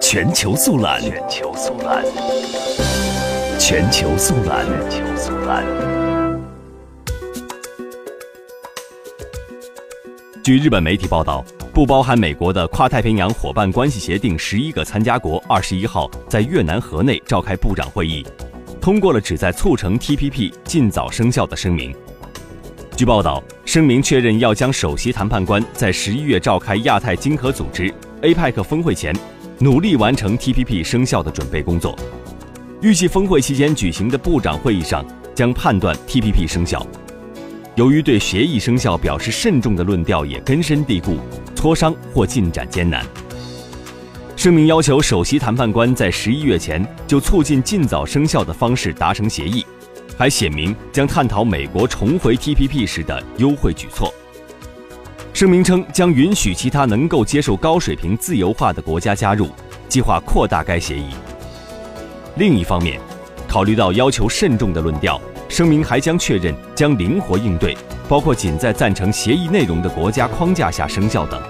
全球速览，全球速览，全球速览，全球速览。据日本媒体报道，不包含美国的跨太平洋伙伴关系协定十一个参加国二十一号在越南河内召开部长会议，通过了旨在促成 TPP 尽早生效的声明。据报道，声明确认要将首席谈判官在十一月召开亚太经合组织 APEC 峰会前，努力完成 TPP 生效的准备工作。预计峰会期间举行的部长会议上将判断 TPP 生效。由于对协议生效表示慎重的论调也根深蒂固，磋商或进展艰难。声明要求首席谈判官在十一月前就促进尽早生效的方式达成协议。还写明将探讨美国重回 TPP 时的优惠举措。声明称将允许其他能够接受高水平自由化的国家加入，计划扩大该协议。另一方面，考虑到要求慎重的论调，声明还将确认将灵活应对，包括仅在赞成协议内容的国家框架下生效等。